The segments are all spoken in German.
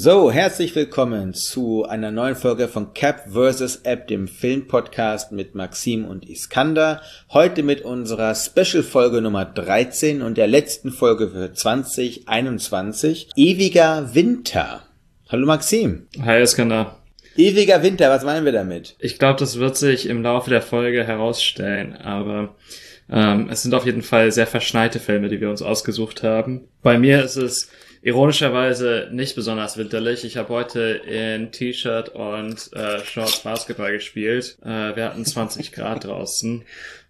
So, herzlich willkommen zu einer neuen Folge von Cap vs. App, dem Filmpodcast mit Maxim und Iskander. Heute mit unserer Special-Folge Nummer 13 und der letzten Folge für 2021. Ewiger Winter. Hallo Maxim. Hi Iskander. Ewiger Winter, was meinen wir damit? Ich glaube, das wird sich im Laufe der Folge herausstellen, aber ähm, es sind auf jeden Fall sehr verschneite Filme, die wir uns ausgesucht haben. Bei mir ist es ironischerweise nicht besonders winterlich. Ich habe heute in T-Shirt und äh, Shorts Basketball gespielt. Äh, wir hatten 20 Grad draußen.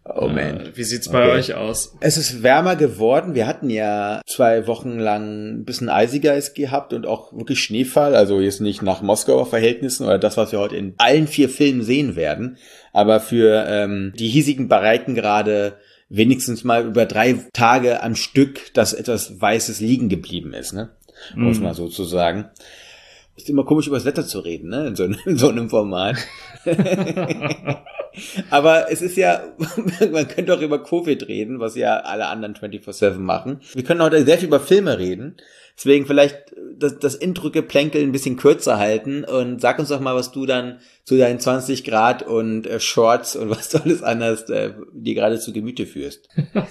Oh man. Äh, wie sieht's bei Okay. euch aus? Es ist wärmer geworden. Wir hatten ja zwei Wochen lang ein bisschen eisiger es gehabt und auch wirklich Schneefall. Also jetzt nicht nach Moskauer Verhältnissen oder das, was wir heute in allen vier Filmen sehen werden. Aber für ähm, die hiesigen Breitengrade wenigstens mal über drei Tage am Stück, dass etwas Weißes liegen geblieben ist, ne? Muss Mhm. man so zu sagen. Ist immer komisch, über das Wetter zu reden, ne? In so, in so einem Format. Aber es ist ja, man könnte auch über Covid reden, was ja alle anderen 24-7 machen. Wir können heute sehr viel über Filme reden. Deswegen vielleicht das, das Intro-Geplänkel ein bisschen kürzer halten und sag uns doch mal, was du dann zu deinen 20 Grad und äh, Shorts und was du alles anders äh, dir gerade zu Gemüte führst.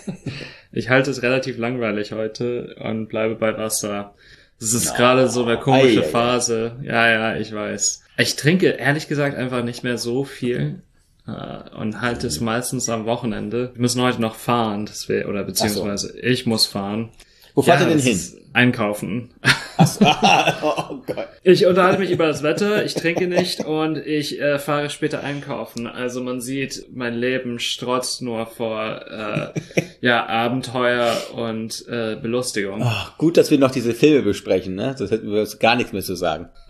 Ich halte es relativ langweilig heute und bleibe bei Wasser. Es ist No. gerade so eine komische Ei. Phase. Ja, ja, ich weiß. Ich trinke ehrlich gesagt einfach nicht mehr so viel äh, und halte es meistens am Wochenende. Wir müssen heute noch fahren, das wär, oder beziehungsweise ich muss fahren. Wo fahrt ihr denn hin? Einkaufen. oh Gott. Ich unterhalte mich über das Wetter, ich trinke nicht und ich äh, fahre später einkaufen. Also man sieht, mein Leben strotzt nur vor äh, ja, Abenteuer und äh, Belustigung. Ach, gut, dass wir noch diese Filme besprechen, ne? Sonst hätten wir gar nichts mehr zu sagen.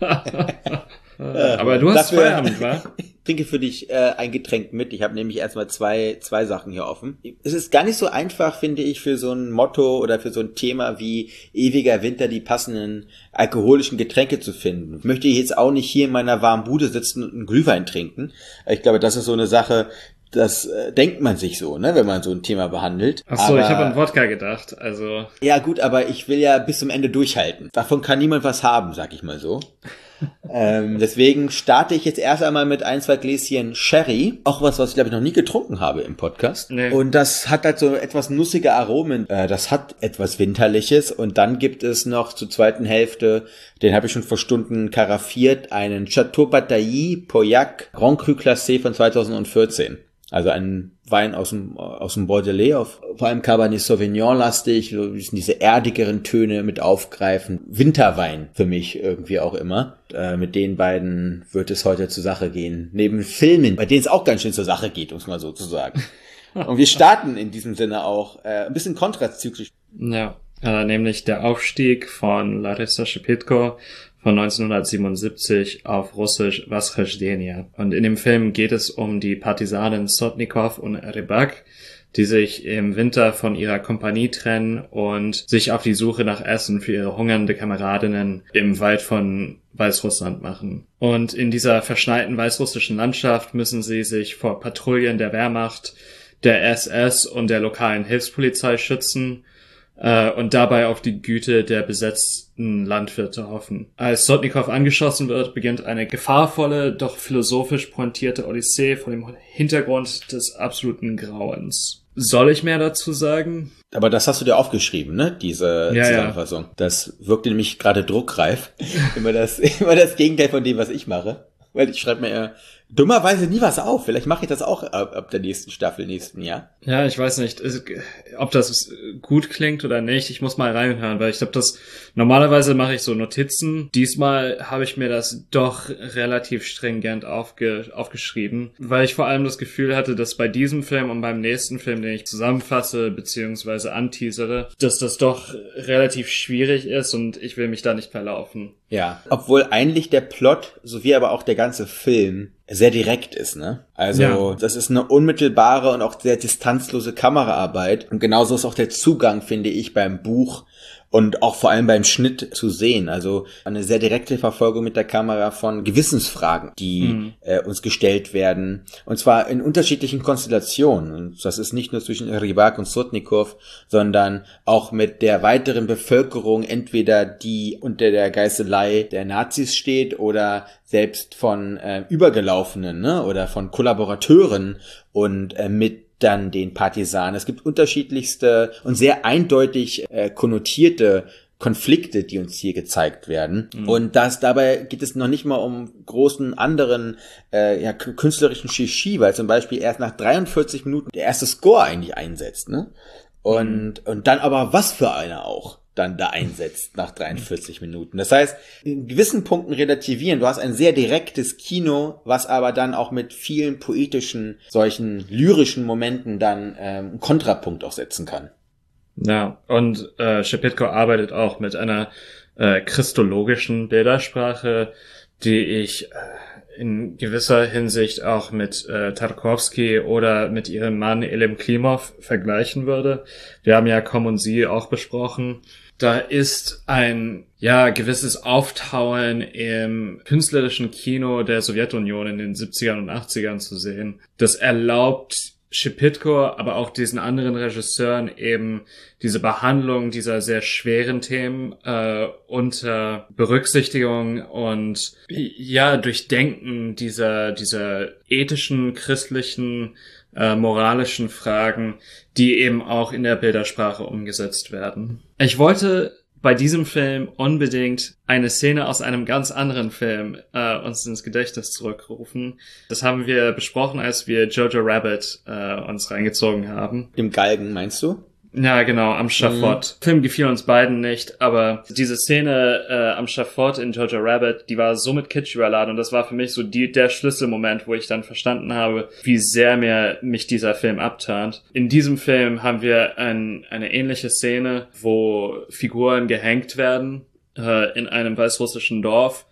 Aber du hast Feierabend, wa? Ich trinke für dich äh, ein Getränk mit. Ich habe nämlich erstmal zwei, zwei Sachen hier offen. Es ist gar nicht so einfach, finde ich, für so ein Motto oder für so ein Thema wie ewiger Winter die passenden alkoholischen Getränke zu finden. Ich möchte jetzt auch nicht hier in meiner warmen Bude sitzen und einen Glühwein trinken. Ich glaube, das ist so eine Sache, das äh, denkt man sich so, ne, wenn man so ein Thema behandelt. Ach so, ich Aber- habe an Wodka gedacht. Also ja, gut, aber ich will ja bis zum Ende durchhalten. Davon kann niemand was haben, sag ich mal so. Ähm, deswegen starte ich jetzt erst einmal mit ein, zwei Gläschen Sherry. Auch was, was ich glaube ich noch nie getrunken habe im Podcast. Nee. Und das hat halt so etwas nussige Aromen. Äh, das hat etwas Winterliches. Und dann gibt es noch zur zweiten Hälfte, den habe ich schon vor Stunden karaffiert, einen Chateau Bataille Pauillac Grand Cru Classé von 2014. Also ein Wein aus dem, aus dem Bordelais, auf, vor allem Cabernet Sauvignon lastig, so ein bisschen diese erdigeren Töne mit aufgreifen. Winterwein für mich irgendwie auch immer. Äh, mit den beiden wird es heute zur Sache gehen. Neben Filmen, bei denen es auch ganz schön zur Sache geht, um es mal so zu sagen. Und wir starten in diesem Sinne auch äh, ein bisschen kontrazyklisch. ja, äh, nämlich der Aufstieg von Larissa Shepitko von 1977 auf Russisch Vaskhождение. Und in dem Film geht es um die Partisanen Sotnikov und Rybak, die sich im Winter von ihrer Kompanie trennen und sich auf die Suche nach Essen für ihre hungernde Kameradinnen im Wald von Weißrussland machen. Und in dieser verschneiten weißrussischen Landschaft müssen sie sich vor Patrouillen der Wehrmacht, der SS und der lokalen Hilfspolizei schützen äh, und dabei auf die Güte der besetzten Landwirte hoffen. Als Sotnikow angeschossen wird, beginnt eine gefahrvolle, doch philosophisch pointierte Odyssee vor dem Hintergrund des absoluten Grauens. Soll ich mehr dazu sagen? Aber das hast du dir aufgeschrieben, ne? Diese Ja, Zusammenfassung. Das wirkte nämlich gerade druckreif. immer das, immer das Gegenteil von dem, was ich mache. Weil ich schreibe mir äh, dummerweise nie was auf. Vielleicht mache ich das auch ab, ab der nächsten Staffel nächsten Jahr. Ja, ich weiß nicht, ob das gut klingt oder nicht. Ich muss mal reinhören, weil ich glaube, das normalerweise mache ich so Notizen. Diesmal habe ich mir das doch relativ stringent aufge, aufgeschrieben, weil ich vor allem das Gefühl hatte, dass bei diesem Film und beim nächsten Film, den ich zusammenfasse beziehungsweise anteasere, dass das doch relativ schwierig ist und ich will mich da nicht verlaufen. Ja. Obwohl eigentlich der Plot, sowie aber auch der ganze Film sehr direkt ist, ne? Also Ja. das ist eine unmittelbare und auch sehr distanzlose Kameraarbeit. Und genauso ist auch der Zugang, finde ich, beim Buch und auch vor allem beim Schnitt zu sehen. Also eine sehr direkte Verfolgung mit der Kamera von Gewissensfragen, die äh, uns gestellt werden. Und zwar in unterschiedlichen Konstellationen. Und das ist nicht nur zwischen Rybak und Sotnikov, sondern auch mit der weiteren Bevölkerung, entweder die unter der Geißelei der Nazis steht oder selbst von äh, Übergelaufenen ne? oder von Kollaborateuren und äh, mit dann den Partisanen. Es gibt unterschiedlichste und sehr eindeutig äh, konnotierte Konflikte, die uns hier gezeigt werden. Und das dabei geht es noch nicht mal um großen anderen äh, ja, künstlerischen Shishi, weil zum Beispiel erst nach 43 Minuten der erste Score eigentlich einsetzt, ne? Und, und dann aber was für einer auch dann da einsetzt nach 43 Minuten. Das heißt, in gewissen Punkten relativieren. Du hast ein sehr direktes Kino, was aber dann auch mit vielen poetischen, solchen lyrischen Momenten dann ähm, einen Kontrapunkt auch setzen kann. Ja, und äh, Schepitko arbeitet auch mit einer äh, christologischen Bildersprache, die ich äh, in gewisser Hinsicht auch mit äh, Tarkovsky oder mit ihrem Mann Elim Klimov vergleichen würde. Wir haben ja Komm und Sie auch besprochen. Da ist ein ja gewisses Auftauen im künstlerischen Kino der Sowjetunion in den 70ern und 80ern zu sehen. Das erlaubt Schipitko, aber auch diesen anderen Regisseuren eben diese Behandlung dieser sehr schweren Themen äh, unter Berücksichtigung und ja Durchdenken dieser dieser ethischen, christlichen, äh, moralischen Fragen, die eben auch in der Bildersprache umgesetzt werden. Ich wollte bei diesem Film unbedingt eine Szene aus einem ganz anderen Film äh, uns ins Gedächtnis zurückrufen. Das haben wir besprochen, als wir Jojo Rabbit äh, uns reingezogen haben. Im Galgen, meinst du? Ja, genau, am Schafott. Film gefiel uns beiden nicht, aber diese Szene äh, am Schafott in Jojo Rabbit, die war so mit Kitsch überladen und das war für mich so die, der Schlüsselmoment, wo ich dann verstanden habe, wie sehr mir mich dieser Film abturnt. In diesem Film haben wir ein, eine ähnliche Szene, wo Figuren gehängt werden äh, in einem weißrussischen Dorf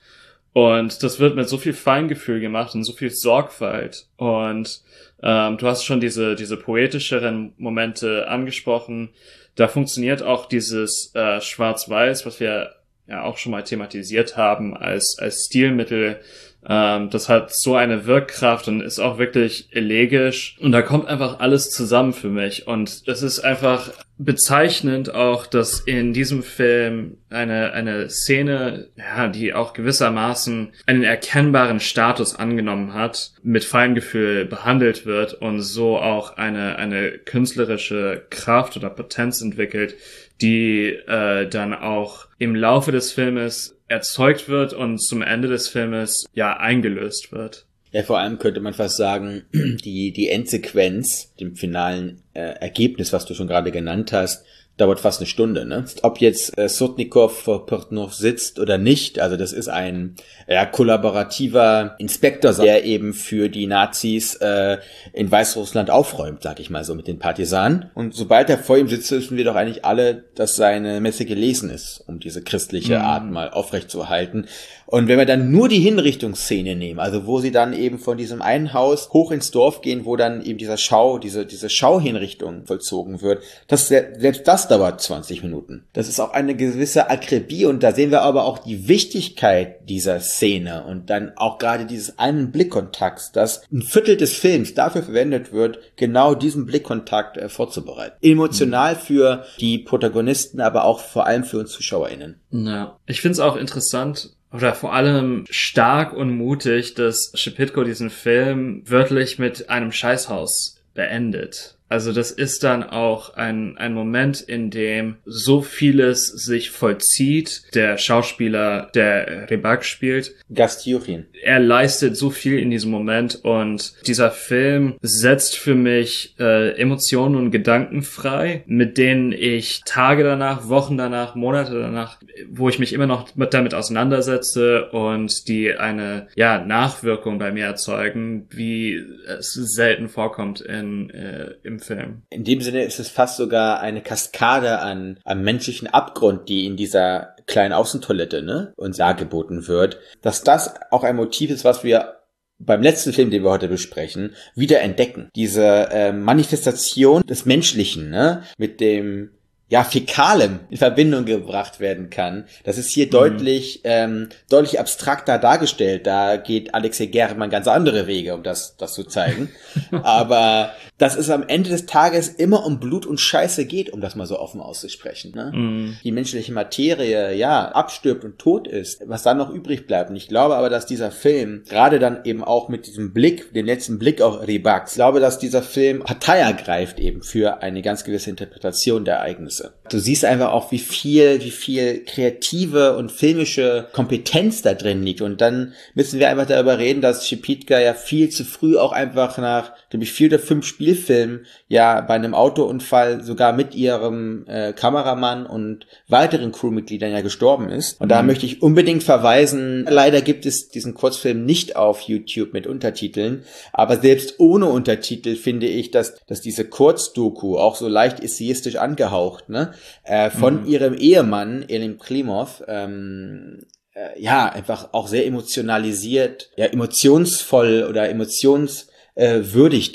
und das wird mit so viel Feingefühl gemacht und so viel Sorgfalt. Und ähm, du hast schon diese, diese poetischeren Momente angesprochen. Da funktioniert auch dieses äh, Schwarz-Weiß, was wir ja auch schon mal thematisiert haben, als, als Stilmittel. Ähm, das hat so eine Wirkkraft und ist auch wirklich elegisch. Und da kommt einfach alles zusammen für mich. Und es ist einfach bezeichnend auch, dass in diesem Film eine, eine Szene, ja, die auch gewissermaßen einen erkennbaren Status angenommen hat, mit Feingefühl behandelt wird und so auch eine, eine künstlerische Kraft oder Potenz entwickelt, die äh, dann auch im Laufe des Filmes erzeugt wird und zum Ende des Filmes ja eingelöst wird. Ja, vor allem könnte man fast sagen, die, die Endsequenz, dem finalen äh, Ergebnis, was du schon gerade genannt hast, dauert fast eine Stunde. Ne? Ob jetzt äh, Sotnikov vor Portnov sitzt oder nicht, also das ist ein ja, kollaborativer Inspektor, der eben für die Nazis äh, in Weißrussland aufräumt, sag ich mal so, mit den Partisanen. Und sobald er vor ihm sitzt, wissen wir doch eigentlich alle, dass seine Messe gelesen ist, um diese christliche Art mal aufrechtzuerhalten. Und wenn wir dann nur die Hinrichtungsszene nehmen, also wo sie dann eben von diesem einen Haus hoch ins Dorf gehen, wo dann eben dieser Schau, diese, diese Schauhinrichtung vollzogen wird, das, selbst das dauert 20 Minuten. Das ist auch eine gewisse Akribie und da sehen wir aber auch die Wichtigkeit dieser Szene und dann auch gerade dieses einen Blickkontakts, dass ein Viertel des Films dafür verwendet wird, genau diesen Blickkontakt äh, vorzubereiten. Emotional für die Protagonisten, aber auch vor allem für uns ZuschauerInnen. Ja. Ich finde es auch interessant oder vor allem stark und mutig, dass Schipitko diesen Film wörtlich mit einem Scheißhaus beendet. Also das ist dann auch ein, ein Moment, in dem so vieles sich vollzieht. Der Schauspieler, der Rebak spielt, Gastjurin. er leistet so viel in diesem Moment und dieser Film setzt für mich äh, Emotionen und Gedanken frei, mit denen ich Tage danach, Wochen danach, Monate danach, wo ich mich immer noch mit damit auseinandersetze und die eine ja Nachwirkung bei mir erzeugen, wie es selten vorkommt in äh, im Film. In dem Sinne ist es fast sogar eine Kaskade an, am menschlichen Abgrund, die in dieser kleinen Außentoilette, ne, uns dargeboten wird. Dass das auch ein Motiv ist, was wir beim letzten Film, den wir heute besprechen, wieder entdecken. Diese äh, Manifestation des Menschlichen, ne? Mit dem ja, Fäkalem in Verbindung gebracht werden kann. Das ist hier mhm. deutlich, ähm, deutlich abstrakter dargestellt. Da geht Alexei German ganz andere Wege, um das, das zu zeigen. Aber dass es am Ende des Tages immer um Blut und Scheiße geht, um das mal so offen auszusprechen. Ne? Mhm. Die menschliche Materie, ja, abstirbt und tot ist, was dann noch übrig bleibt. Und ich glaube aber, dass dieser Film, gerade dann eben auch mit diesem Blick, dem letzten Blick auf Ribax, ich glaube, dass dieser Film Partei ergreift eben für eine ganz gewisse Interpretation der Ereignisse. Ereignisse. Du siehst einfach auch, wie viel, wie viel kreative und filmische Kompetenz da drin liegt. Und dann müssen wir einfach darüber reden, dass Schepitka ja viel zu früh auch einfach nach, glaube ich, vier oder fünf Spielfilmen ja bei einem Autounfall sogar mit ihrem äh, Kameramann und weiteren Crewmitgliedern ja gestorben ist. Und da mhm. möchte ich unbedingt verweisen, leider gibt es diesen Kurzfilm nicht auf YouTube mit Untertiteln, aber selbst ohne Untertitel finde ich, dass, dass diese Kurzdoku auch so leicht essayistisch angehaucht ne? Äh, von mhm. ihrem Ehemann, Elim Klimov, ähm, äh, ja, einfach auch sehr emotionalisiert, ja, emotionsvoll oder emotionswürdigt äh,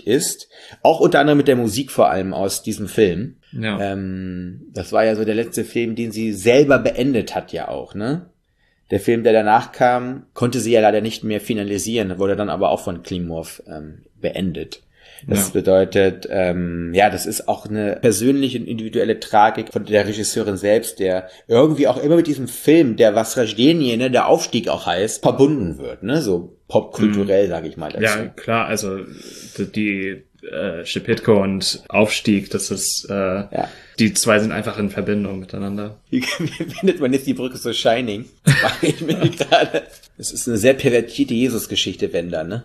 ist. Auch unter anderem mit der Musik vor allem aus diesem Film. Ja. Ähm, das war ja so der letzte Film, den sie selber beendet hat ja auch, ne? Der Film, der danach kam, konnte sie ja leider nicht mehr finalisieren, wurde dann aber auch von Klimov ähm, beendet. Das ja. bedeutet, ähm, ja, das ist auch eine persönliche und individuelle Tragik von der Regisseurin selbst, der irgendwie auch immer mit diesem Film, der was Rajdenie, ne, der Aufstieg auch heißt, verbunden wird, ne, so popkulturell, mhm. sage ich mal. Dazu. Ja, klar, also die äh, Schepitko und Aufstieg, das ist äh, ja. die zwei sind einfach in Verbindung miteinander. Wie, wie findet man jetzt die Brücke so Shining? ich mir gerade. Das ist eine sehr pervertierte Jesus-Geschichte, wenn dann, ne?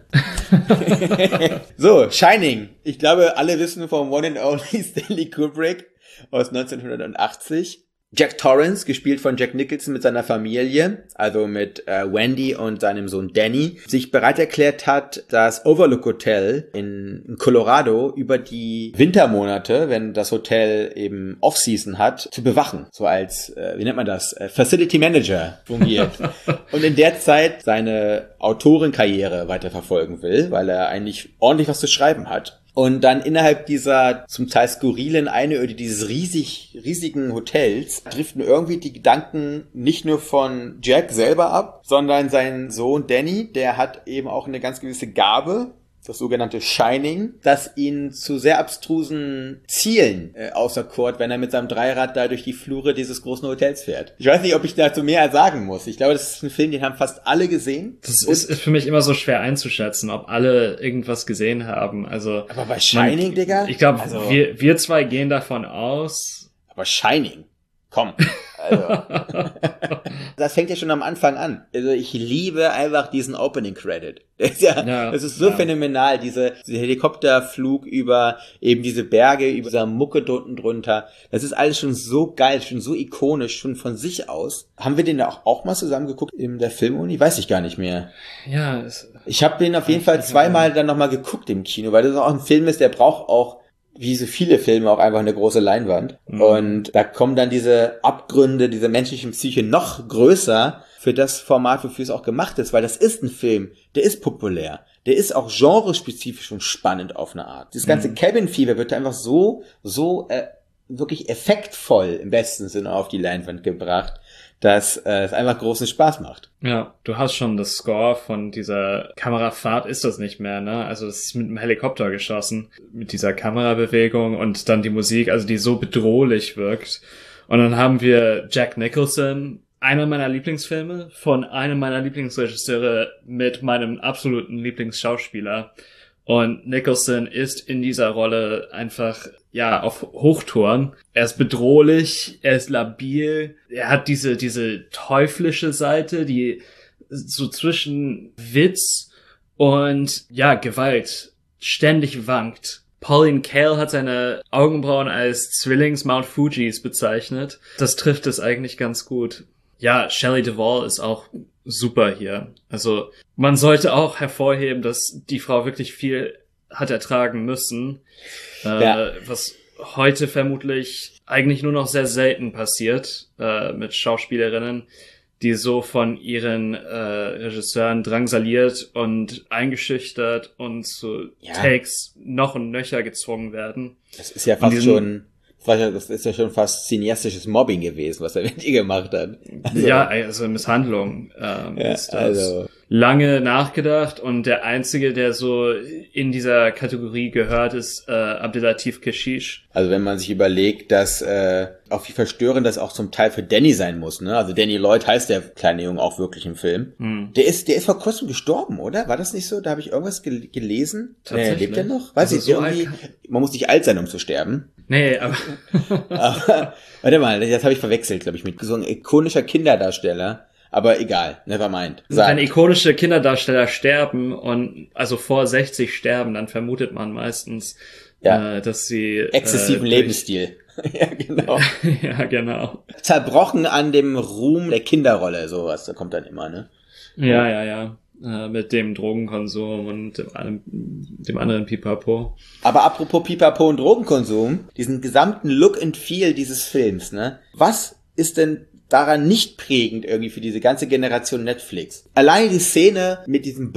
so, Shining. Ich glaube, alle wissen vom One and Only Stanley Kubrick aus 1980. Jack Torrance, gespielt von Jack Nicholson mit seiner Familie, also mit äh, Wendy und seinem Sohn Danny, sich bereit erklärt hat, das Overlook Hotel in Colorado über die Wintermonate, wenn das Hotel eben Off-Season hat, zu bewachen. So als, äh, wie nennt man das, äh, Facility Manager fungiert. und in der Zeit seine Autorenkarriere weiterverfolgen will, weil er eigentlich ordentlich was zu schreiben hat. Und dann innerhalb dieser zum Teil skurrilen Einöde dieses riesig, riesigen Hotels driften irgendwie die Gedanken nicht nur von Jack selber ab, sondern sein Sohn Danny, der hat eben auch eine ganz gewisse Gabe, das sogenannte Shining, das ihn zu sehr abstrusen Zielen äh, auserkort, wenn er mit seinem Dreirad da durch die Flure dieses großen Hotels fährt. Ich weiß nicht, ob ich dazu mehr sagen muss. Ich glaube, das ist ein Film, den haben fast alle gesehen. Das ist, ist für mich immer so schwer einzuschätzen, ob alle irgendwas gesehen haben. Also, aber bei Shining, man, Digga? Ich glaube, also, wir, wir zwei gehen davon aus. Aber Shining, komm. Also, das fängt ja schon am Anfang an. Also ich liebe einfach diesen Opening Credit. Das ist, ja, ja das ist so ja. phänomenal, diese, diese Helikopterflug über eben diese Berge, über dieser Mucke unten drunter. Das ist alles schon so geil, schon so ikonisch, schon von sich aus. Haben wir den auch, auch mal zusammen geguckt in der Filmuni? Weiß ich gar nicht mehr. Ja. Es, ich habe den auf jeden Fall zweimal dann nochmal geguckt im Kino, weil das auch ein Film ist, der braucht auch wie so viele Filme auch einfach eine große Leinwand. Mhm. Und da kommen dann diese Abgründe dieser menschlichen Psyche noch größer für das Format, wofür es auch gemacht ist, weil das ist ein Film, der ist populär. Der ist auch genrespezifisch und spannend auf eine Art. Das ganze mhm. Cabin Fever wird einfach so, so äh, wirklich effektvoll im besten Sinne auf die Leinwand gebracht, dass äh, es einfach großen Spaß macht. Ja, du hast schon das Score von dieser Kamerafahrt ist das nicht mehr, ne? Also es ist mit einem Helikopter geschossen, mit dieser Kamerabewegung und dann die Musik, also die so bedrohlich wirkt. Und dann haben wir Jack Nicholson, einer meiner Lieblingsfilme von einem meiner Lieblingsregisseure mit meinem absoluten Lieblingsschauspieler. Und Nicholson ist in dieser Rolle einfach, ja, auf Hochtouren. Er ist bedrohlich, er ist labil, er hat diese, diese teuflische Seite, die so zwischen Witz und, ja, Gewalt ständig wankt. Pauline Kael hat seine Augenbrauen als Zwillings Mount Fujis bezeichnet. Das trifft es eigentlich ganz gut. Ja, Shelley Duvall ist auch super hier. Also man sollte auch hervorheben, dass die Frau wirklich viel hat ertragen müssen, äh, ja. was heute vermutlich eigentlich nur noch sehr selten passiert äh, mit Schauspielerinnen, die so von ihren äh, Regisseuren drangsaliert und eingeschüchtert und zu Ja. Takes noch und nöcher gezwungen werden. Das ist ja fast schon, das ist ja schon fast cineastisches Mobbing gewesen, was er mit ihr gemacht hat. Also, ja, also Misshandlung ähm, Ja, ist das. also- Lange nachgedacht und der einzige, der so in dieser Kategorie gehört, ist äh, Abdelatif Keshish. Also wenn man sich überlegt, dass äh, auch wie verstörend das auch zum Teil für Danny sein muss, ne? Also Danny Lloyd heißt der kleine Junge auch wirklich im Film. Hm. Der ist, der ist vor kurzem gestorben, oder? War das nicht so? Da habe ich irgendwas gel gelesen. Tatsächlich? Äh, lebt er noch? Weiß Also ich so irgendwie. Man muss nicht alt sein, um zu sterben. Nee, aber Aber, warte mal, das habe ich verwechselt, glaube ich, mit so ein ikonischer Kinderdarsteller. Aber egal, never mind. Sag. wenn ikonische Kinderdarsteller sterben und also vor 60 sterben, dann vermutet man meistens, Ja. äh, dass sie Exzessiven äh, Lebensstil. ja, genau. ja, genau. Zerbrochen an dem Ruhm der Kinderrolle, sowas. Da kommt dann immer, ne? Ja, ja, ja. Äh, mit dem Drogenkonsum und dem, anderen- dem anderen Pipapo. Aber apropos Pipapo und Drogenkonsum, diesen gesamten Look and Feel dieses Films, ne? Was ist denn daran nicht prägend irgendwie für diese ganze Generation Netflix? Allein die Szene mit diesem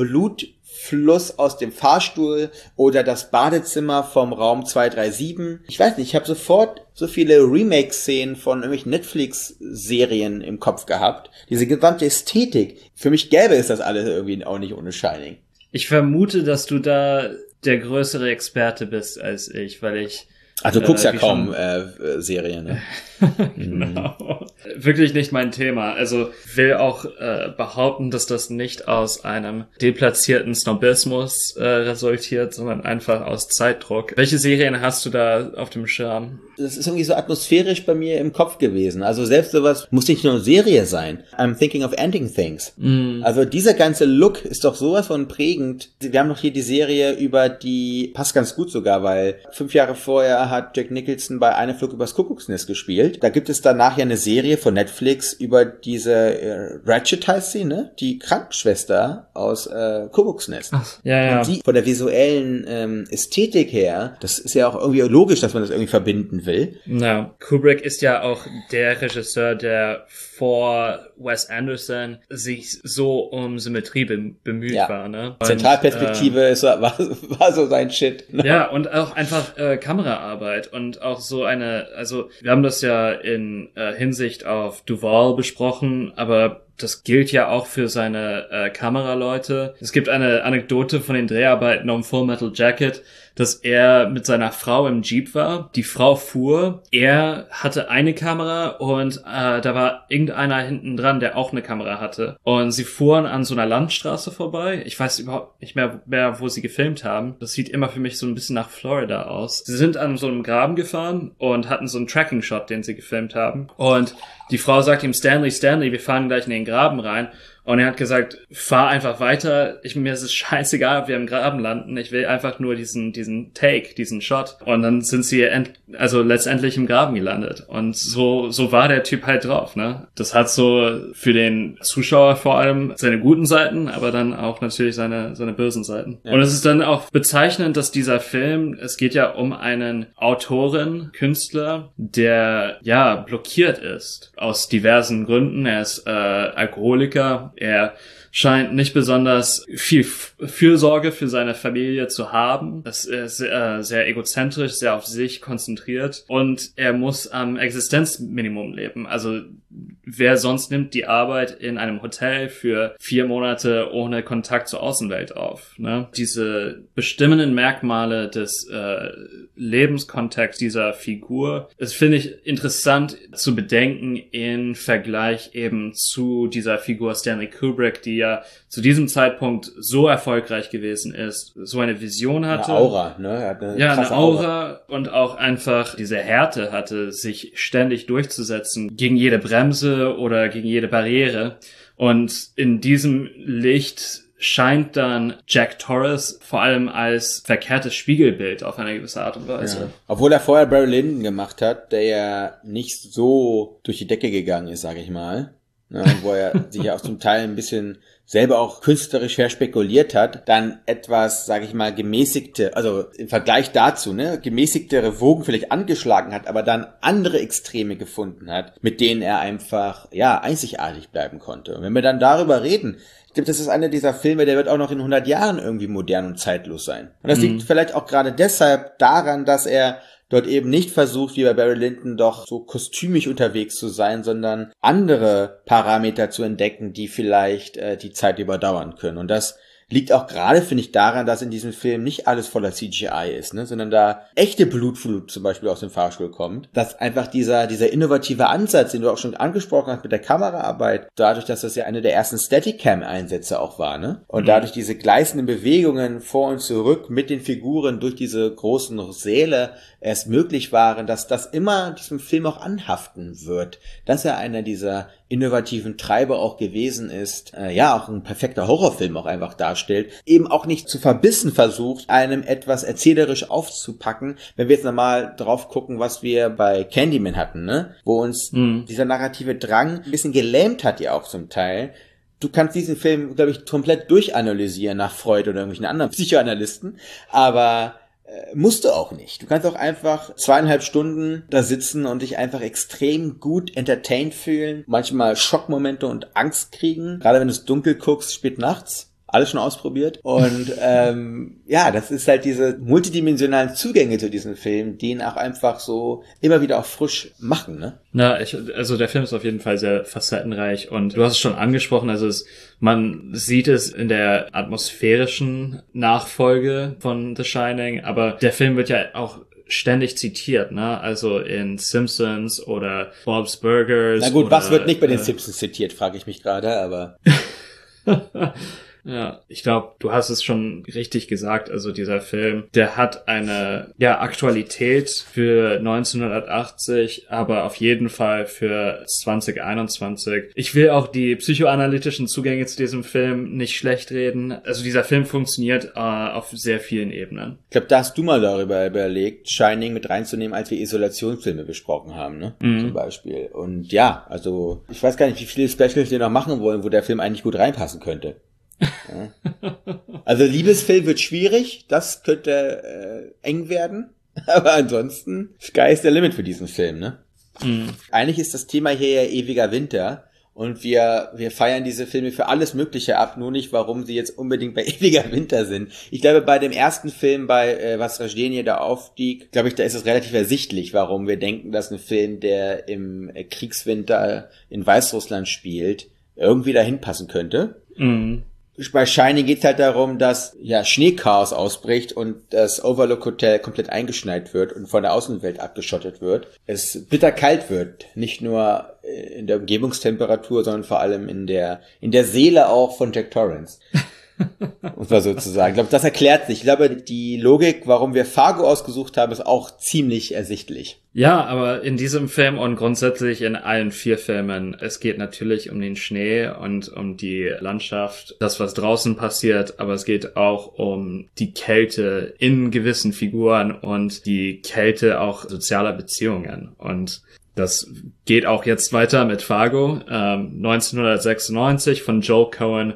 Blutfluss aus dem Fahrstuhl oder das Badezimmer vom Raum 237. Ich weiß nicht, ich habe sofort so viele Remake-Szenen von irgendwelchen Netflix-Serien im Kopf gehabt. Diese gesamte Ästhetik. Für mich gäbe es das alles irgendwie auch nicht ohne Shining. Ich vermute, dass du da der größere Experte bist als ich, weil ich Also du guckst Äh, ja wie kaum schon- äh, Serien, ne? genau. Wirklich nicht mein Thema. Also will auch äh, behaupten, dass das nicht aus einem deplatzierten Snobismus äh, resultiert, sondern einfach aus Zeitdruck. Welche Serien hast du da auf dem Schirm? das ist irgendwie so atmosphärisch bei mir im Kopf gewesen. Also selbst sowas muss nicht nur eine Serie sein. I'm thinking of ending things. Also dieser ganze Look ist doch sowas von prägend. Wir haben noch hier die Serie über die, passt ganz gut sogar, weil fünf Jahre vorher hat Jack Nicholson bei Eine Flug übers Kuckucksnest gespielt. Da gibt es danach ja eine Serie von Netflix über diese, äh, Ratchet heißt sie, ne? Die Krankenschwester aus äh, Kuckucksnest. Ja, ja. Und die von der visuellen ähm, Ästhetik her, das ist ja auch irgendwie logisch, dass man das irgendwie verbinden will. Ja, Kubrick ist ja auch der Regisseur, der vor Wes Anderson sich so um Symmetrie bem- bemüht Ja. war. Ne? Und, Zentralperspektive ist, so- war, war so sein Shit. Ne? Ja, und auch einfach äh, Kameraarbeit und auch so eine, also wir haben das ja in äh, Hinsicht auf Duval besprochen, aber das gilt ja auch für seine äh, Kameraleute. Es gibt eine Anekdote von den Dreharbeiten um Full Metal Jacket, dass er mit seiner Frau im Jeep war. Die Frau fuhr, er hatte eine Kamera und äh, da war irgendeiner hinten dran, der auch eine Kamera hatte. Und sie fuhren an so einer Landstraße vorbei. Ich weiß überhaupt nicht mehr, mehr, wo sie gefilmt haben. Das sieht immer für mich so ein bisschen nach Florida aus. Sie sind an so einem Graben gefahren und hatten so einen Tracking-Shot, den sie gefilmt haben. Und die Frau sagt ihm, Stanley, Stanley, wir fahren gleich in den Graben rein. Und er hat gesagt, fahr einfach weiter. Ich, mir ist es scheißegal, ob wir im Graben landen. Ich will einfach nur diesen, diesen Take, diesen Shot. Und dann sind sie end, also letztendlich im Graben gelandet. Und so, so war der Typ halt drauf, ne? Das hat so für den Zuschauer vor allem seine guten Seiten, aber dann auch natürlich seine, seine bösen Seiten. Und es ist dann auch bezeichnend, dass dieser Film, es geht ja um einen Autoren, Künstler, der, ja, blockiert ist. Aus diversen Gründen. Er ist äh, Alkoholiker. Er scheint nicht besonders viel Fürsorge für seine Familie zu haben. Es ist äh, sehr egozentrisch, sehr auf sich konzentriert und er muss am Existenzminimum leben. Also wer sonst nimmt die Arbeit in einem Hotel für vier Monate ohne Kontakt zur Außenwelt auf? Ne? Diese bestimmenden Merkmale des äh, Lebenskontexts dieser Figur, das finde ich interessant zu bedenken in Vergleich eben zu dieser Figur Stanley Kubrick, die ja zu diesem Zeitpunkt so erfolgreich gewesen ist, so eine Vision Eine hatte. Aura, ne? Eine Ja, eine krasse Aura und auch einfach diese Härte hatte, sich ständig durchzusetzen gegen jede Bremse oder gegen jede Barriere. Und in diesem Licht scheint dann Jack Torres vor allem als verkehrtes Spiegelbild auf eine gewisse Art und Weise. Ja. Obwohl er vorher Barry Lyndon gemacht hat, der ja nicht so durch die Decke gegangen ist, sage ich mal. Ne, wo er sich ja auch zum Teil ein bisschen selber auch künstlerisch verspekuliert hat, dann etwas, sage ich mal, gemäßigte, also im Vergleich dazu, ne, gemäßigtere Wogen vielleicht angeschlagen hat, aber dann andere Extreme gefunden hat, mit denen er einfach, ja, einzigartig bleiben konnte. Und wenn wir dann darüber reden, ich glaube, das ist einer dieser Filme, der wird auch noch in 100 Jahren irgendwie modern und zeitlos sein. Und das mhm. liegt vielleicht auch gerade deshalb daran, dass er dort eben nicht versucht, wie bei Barry Lyndon doch so kostümig unterwegs zu sein, sondern andere Parameter zu entdecken, die vielleicht äh, die Zeit überdauern können. Und das liegt auch gerade, finde ich, daran, dass in diesem Film nicht alles voller CGI ist, ne, sondern da echte Blutflut zum Beispiel aus dem Fahrstuhl kommt. Dass einfach dieser, dieser innovative Ansatz, den du auch schon angesprochen hast mit der Kameraarbeit, dadurch, dass das ja eine der ersten Steadicam-Einsätze auch war, ne? Und mhm. dadurch diese gleißenden Bewegungen vor und zurück mit den Figuren durch diese großen Säle erst möglich waren, dass das immer diesem Film auch anhaften wird, dass er einer dieser innovativen Treiber auch gewesen ist, äh, ja, auch ein perfekter Horrorfilm auch einfach darstellt, eben auch nicht zu verbissen versucht, einem etwas erzählerisch aufzupacken, wenn wir jetzt nochmal drauf gucken, was wir bei Candyman hatten, ne? Wo uns mhm. dieser narrative Drang ein bisschen gelähmt hat ja auch zum Teil, du kannst diesen Film, glaube ich, komplett durchanalysieren nach Freud oder irgendwelchen anderen Psychoanalysten, aber musst du auch nicht. Du kannst auch einfach zweieinhalb Stunden da sitzen und dich einfach extrem gut entertained fühlen, manchmal Schockmomente und Angst kriegen, gerade wenn du es dunkel guckst, spät nachts alles schon ausprobiert. Und ähm, ja, das ist halt diese multidimensionalen Zugänge zu diesem Film, die ihn auch einfach so immer wieder auch frisch machen, ne? Na, ich, also der Film ist auf jeden Fall sehr facettenreich und du hast es schon angesprochen, also es, man sieht es in der atmosphärischen Nachfolge von The Shining, aber der Film wird ja auch ständig zitiert, ne? Also in Simpsons oder Bob's Burgers. Na gut, oder, was wird nicht bei den äh, Simpsons zitiert, frage ich mich gerade, aber. Ja, ich glaube, du hast es schon richtig gesagt. Also dieser Film, der hat eine ja Aktualität für 1980, aber auf jeden Fall für 2021. Ich will auch die psychoanalytischen Zugänge zu diesem Film nicht schlecht reden. Also dieser Film funktioniert äh, auf sehr vielen Ebenen. Ich glaube, da hast du mal darüber überlegt, Shining mit reinzunehmen, als wir Isolationsfilme besprochen haben, ne? Mhm. Zum Beispiel. Und ja, also ich weiß gar nicht, wie viele Specials wir noch machen wollen, wo der Film eigentlich gut reinpassen könnte. Also Liebesfilm wird schwierig, das könnte äh, eng werden. Aber ansonsten, Sky is the limit für diesen Film, ne? Mhm. Eigentlich ist das Thema hier ja ewiger Winter. Und wir, wir feiern diese Filme für alles Mögliche ab, nur nicht, warum sie jetzt unbedingt bei ewiger Winter sind. Ich glaube, bei dem ersten Film, bei äh, Was Rajdenje da aufstieg, glaube ich, da ist es relativ ersichtlich, warum wir denken, dass ein Film, der im äh, Kriegswinter in Weißrussland spielt, irgendwie dahin passen könnte. Mhm bei Shining geht es halt darum, dass ja Schneechaos ausbricht und das Overlook Hotel komplett eingeschneit wird und von der Außenwelt abgeschottet wird. Es bitterkalt wird, nicht nur in der Umgebungstemperatur, sondern vor allem in der in der Seele auch von Jack Torrance. Muss man sozusagen. Ich glaube, das erklärt sich. Ich glaube, die Logik, warum wir Fargo ausgesucht haben, ist auch ziemlich ersichtlich. Ja, aber in diesem Film und grundsätzlich in allen vier Filmen, es geht natürlich um den Schnee und um die Landschaft, das, was draußen passiert, aber es geht auch um die Kälte in gewissen Figuren und die Kälte auch sozialer Beziehungen. Und das geht auch jetzt weiter mit Fargo, ähm, 1996 von Joel Cohen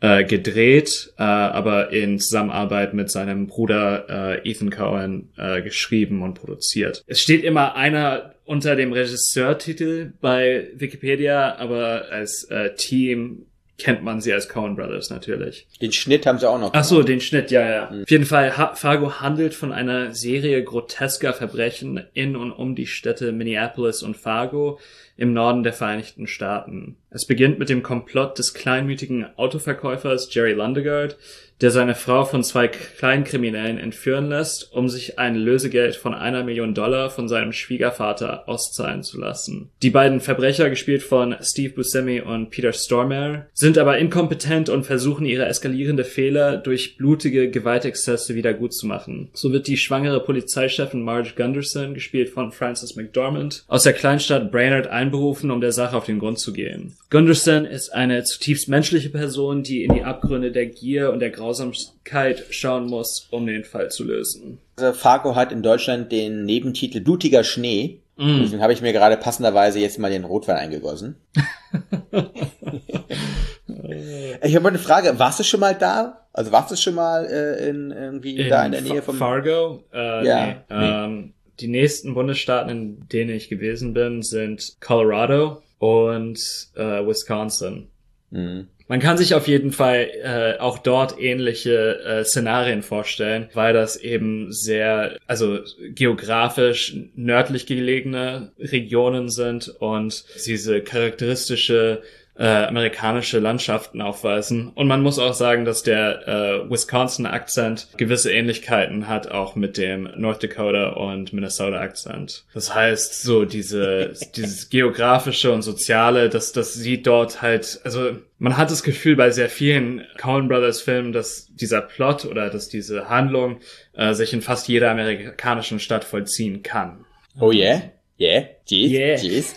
äh, gedreht, äh, aber in Zusammenarbeit mit seinem Bruder äh, Ethan Cohen äh, geschrieben und produziert. Es steht immer einer unter dem Regisseurtitel bei Wikipedia, aber als äh, Team kennt man sie als Coen Brothers natürlich. Den Schnitt haben sie auch noch. Ach so, den Schnitt, ja, ja. Mhm. Auf jeden Fall, ha Fargo handelt von einer Serie grotesker Verbrechen in und um die Städte Minneapolis und Fargo im Norden der Vereinigten Staaten. Es beginnt mit dem Komplott des kleinmütigen Autoverkäufers Jerry Lundegaard, der seine Frau von zwei Kleinkriminellen entführen lässt, um sich ein Lösegeld von einer Million Dollar von seinem Schwiegervater auszahlen zu lassen. Die beiden Verbrecher, gespielt von Steve Buscemi und Peter Stormare, sind aber inkompetent und versuchen ihre eskalierende Fehler durch blutige Gewaltexzesse wieder gut zu machen. So wird die schwangere Polizeichefin Marge Gunderson, gespielt von Frances McDormand, aus der Kleinstadt Brainerd einberufen, um der Sache auf den Grund zu gehen. Gunderson ist eine zutiefst menschliche Person, die in die Abgründe der Gier und der Grausamkeit schauen muss, um den Fall zu lösen. Also Fargo hat in Deutschland den Nebentitel Blutiger Schnee Mm. Deswegen habe ich mir gerade passenderweise jetzt mal den Rotwein eingegossen. ich habe mal eine Frage. Warst du schon mal da? Also warst du schon mal äh, in irgendwie da in der Nähe von Fargo? Äh, Ja, nee. Ähm, die nächsten Bundesstaaten, in denen ich gewesen bin, sind Colorado und äh, Wisconsin. Mhm. Man kann sich auf jeden Fall äh, auch dort ähnliche äh, Szenarien vorstellen, weil das eben sehr, also geografisch nördlich gelegene Regionen sind und diese charakteristische äh, amerikanische Landschaften aufweisen. Und man muss auch sagen, dass der äh, Wisconsin-Akzent gewisse Ähnlichkeiten hat, auch mit dem North Dakota und Minnesota-Akzent. Das heißt, so diese, dieses geografische und soziale, das, das sieht dort halt, also man hat das Gefühl bei sehr vielen Coen Brothers Filmen, dass dieser Plot oder dass diese Handlung äh, sich in fast jeder amerikanischen Stadt vollziehen kann. Oh yeah? Yeah? Jeez? Yeah. Jeez?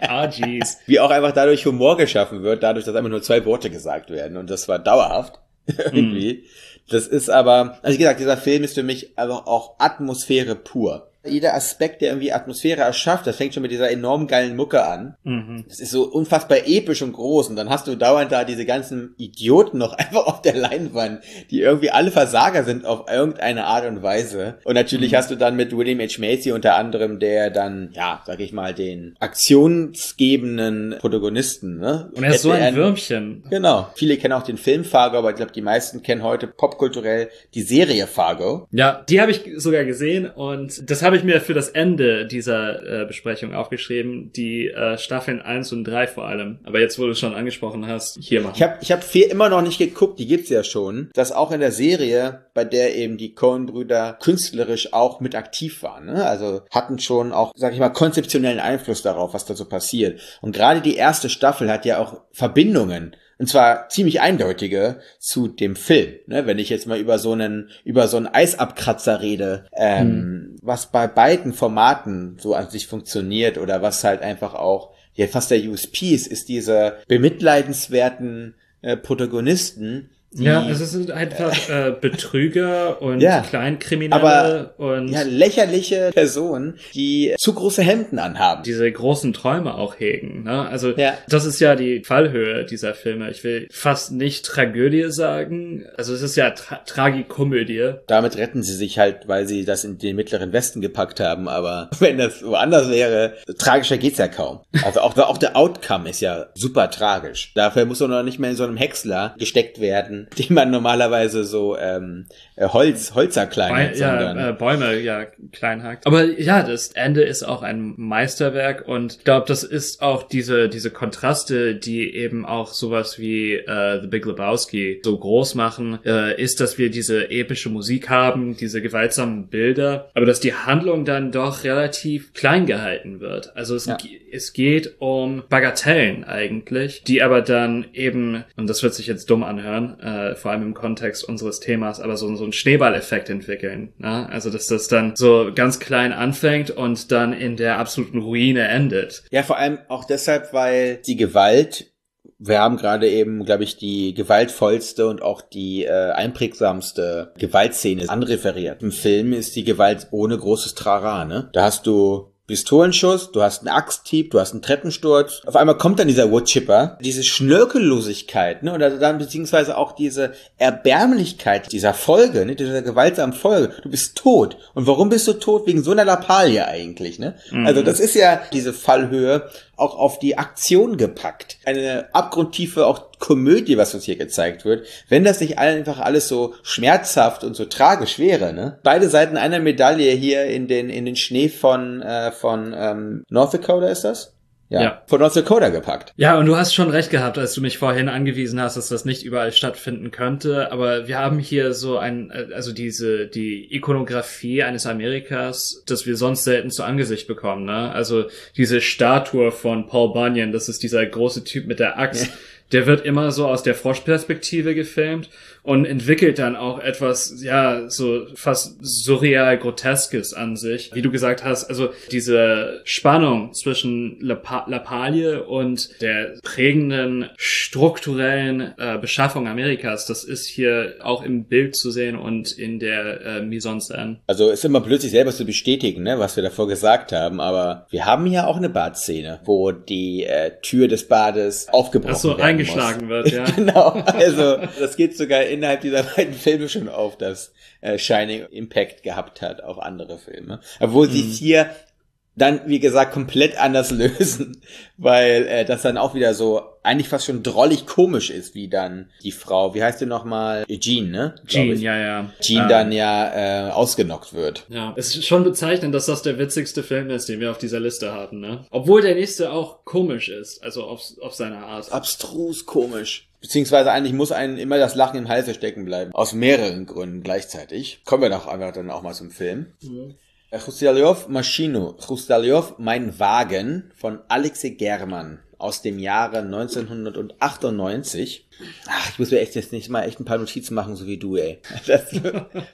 ah, jeez. Wie auch einfach dadurch Humor geschaffen wird, dadurch, dass einfach nur zwei Worte gesagt werden. Und das war dauerhaft. Irgendwie. Das ist aber, also wie gesagt, dieser Film ist für mich einfach auch Atmosphäre pur. Jeder Aspekt, der irgendwie Atmosphäre erschafft, das fängt schon mit dieser enorm geilen Mucke an. Mhm. Das ist so unfassbar episch und groß. Und dann hast du dauernd da diese ganzen Idioten noch einfach auf der Leinwand, die irgendwie alle Versager sind auf irgendeine Art und Weise. Und natürlich Mhm. hast du dann mit William H. Macy unter anderem, der dann, ja, sag ich mal, den aktionsgebenden Protagonisten, ne? Und er ist so ein Würmchen. Genau. Viele kennen auch den Film Fargo, aber ich glaube, die meisten kennen heute popkulturell die Serie Fargo. Ja, die habe ich sogar gesehen und das habe ich mir für das Ende dieser äh, Besprechung aufgeschrieben, die äh, Staffeln 1 und 3 vor allem. Aber jetzt, wo du schon angesprochen hast, hier machen. Ich habe ich hab vier immer noch nicht geguckt, die gibt's ja schon. Das auch in der Serie, bei der eben die Coen-Brüder künstlerisch auch mit aktiv waren. Ne? Also hatten schon auch, sag ich mal, konzeptionellen Einfluss darauf, was da so passiert. Und gerade die erste Staffel hat ja auch Verbindungen. Und zwar ziemlich eindeutige zu dem Film. Ne? Wenn ich jetzt mal über so einen, über so einen Eisabkratzer rede, ähm, was bei beiden Formaten so an sich funktioniert oder was halt einfach auch ja fast der USP ist, ist diese bemitleidenswerten äh, Protagonisten, ja, es sind einfach äh, Betrüger und Ja, Kleinkriminelle und ja, lächerliche Personen, die zu große Hemden anhaben. diese großen Träume auch hegen. Ne? Also Ja. das ist ja die Fallhöhe dieser Filme. Ich will fast nicht Tragödie sagen. Also es ist ja Tra Tragikomödie. Damit retten sie sich halt, weil sie das in den mittleren Westen gepackt haben. Aber wenn das woanders wäre, tragischer geht's ja kaum. Also auch, auch der Outcome ist ja super tragisch. Dafür muss man noch nicht mehr in so einem Häcksler gesteckt werden, den man normalerweise so ähm, äh, Holz, Holzer klein Bäu- ja, äh, Bäume ja klein hackt. Aber ja, das Ende ist auch ein Meisterwerk und ich glaube, das ist auch diese diese Kontraste, die eben auch sowas wie äh, The Big Lebowski so groß machen, äh, ist, dass wir diese epische Musik haben, diese gewaltsamen Bilder, aber dass die Handlung dann doch relativ klein gehalten wird. Also es, Ja. es geht um Bagatellen eigentlich, die aber dann eben, und das wird sich jetzt dumm anhören, äh, vor allem im Kontext unseres Themas, aber so, so einen Schneeballeffekt entwickeln. Ne? Also dass das dann so ganz klein anfängt und dann in der absoluten Ruine endet. Ja, vor allem auch deshalb, weil die Gewalt, wir haben gerade eben, glaube ich, die gewaltvollste und auch die äh, einprägsamste Gewaltszene anreferiert. Im Film ist die Gewalt ohne großes Trara, ne? Da hast du Pistolenschuss, du hast einen Axthieb, du hast einen Treppensturz. Auf einmal kommt dann dieser Woodchipper, diese Schnörkellosigkeit, ne, oder dann beziehungsweise auch diese Erbärmlichkeit dieser Folge, ne, dieser gewaltsamen Folge. Du bist tot. Und warum bist du tot? Wegen so einer Lappalie eigentlich, ne? Also das ist ja diese Fallhöhe auch auf die Aktion gepackt. Eine abgrundtiefe auch Komödie, was uns hier gezeigt wird. Wenn das nicht einfach alles so schmerzhaft und so tragisch wäre, ne? Beide Seiten einer Medaille hier in den in den Schnee von äh, von ähm, North Dakota ist das? Ja. Von North Dakota gepackt. Ja, und du hast schon recht gehabt, als du mich vorhin angewiesen hast, dass das nicht überall stattfinden könnte. Aber wir haben hier so ein, also diese, die Ikonografie eines Amerikas, das wir sonst selten zu Angesicht bekommen, ne? Also diese Statue von Paul Bunyan, das ist dieser große Typ mit der Axt. Der wird immer so aus der Froschperspektive gefilmt und entwickelt dann auch etwas, ja, so fast surreal Groteskes an sich. Wie du gesagt hast, also diese Spannung zwischen Lappalie und der prägenden strukturellen äh, Beschaffung Amerikas, das ist hier auch im Bild zu sehen und in der äh, Mise en scène. Also ist immer plötzlich selber zu bestätigen, ne, was wir davor gesagt haben, aber wir haben hier auch eine Badszene, wo die äh, Tür des Bades aufgebrochen Ach so, eingeschlagen muss. wird, ja. genau, also das geht sogar innerhalb dieser beiden Filme schon auf, dass äh, Shining Impact gehabt hat auf andere Filme. Obwohl mhm. sie es hier dann, wie gesagt, komplett anders lösen, weil äh, das dann auch wieder so eigentlich fast schon drollig komisch ist, wie dann die Frau, wie heißt die nochmal? Jean, ne? Jean, ja, ja. Jean ähm, dann ja äh, ausgenockt wird. Ja, es ist schon bezeichnend, dass das der witzigste Film ist, den wir auf dieser Liste haben, ne? Obwohl der nächste auch komisch ist, also auf, auf seine Art. Abstrus komisch. Beziehungsweise eigentlich muss einem immer das Lachen im Halse stecken bleiben. Aus mehreren Gründen gleichzeitig. Kommen wir doch einfach dann auch mal zum Film. Mhm. Chrustaljov Maschino, Chrustaljov Mein Wagen von Alexei German aus dem Jahre 1998. Ach, ich muss mir echt jetzt nicht mal echt ein paar Notizen machen, so wie du, ey. Das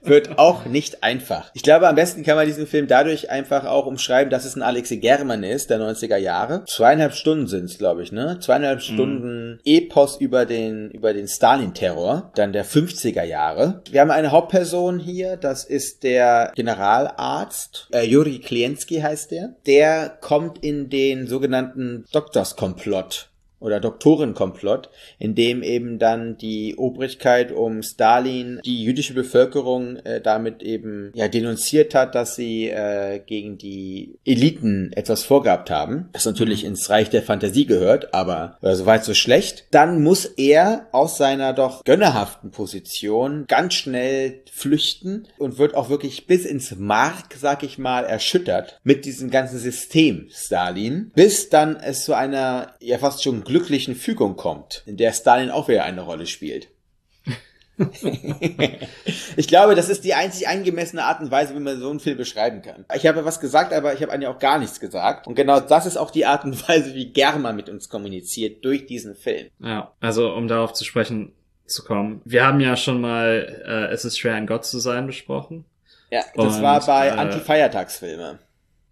wird auch nicht einfach. Ich glaube, am besten kann man diesen Film dadurch einfach auch umschreiben, dass es ein Alexei German ist, der 90er Jahre. Zweieinhalb Stunden sind's, glaube ich, ne? Zweieinhalb mhm. Stunden Epos über den, über den Stalin-Terror, dann der 50er Jahre. Wir haben eine Hauptperson hier, das ist der Generalarzt, äh, Juri Klienski heißt der. Der kommt in den sogenannten Doktorskomplott oder Doktorenkomplott, in dem eben dann die Obrigkeit um Stalin die jüdische Bevölkerung äh, damit eben ja denunziert hat, dass sie äh, gegen die Eliten etwas vorgehabt haben, das natürlich ins Reich der Fantasie gehört, aber äh, soweit so schlecht. Dann muss er aus seiner doch gönnerhaften Position ganz schnell flüchten und wird auch wirklich bis ins Mark, sag ich mal, erschüttert mit diesem ganzen System Stalin, bis dann es zu einer ja fast schon glücklichen Fügung kommt, in der Stalin auch wieder eine Rolle spielt. ich glaube, das ist die einzig angemessene Art und Weise, wie man so einen Film beschreiben kann. Ich habe was gesagt, aber ich habe eigentlich auch gar nichts gesagt. Und genau das ist auch die Art und Weise, wie Germa mit uns kommuniziert durch diesen Film. Ja, also um darauf zu sprechen zu kommen. Wir haben ja schon mal äh, Es ist schwer, ein Gott zu sein besprochen. Ja, das und, war bei äh, Anti-Feiertagsfilme.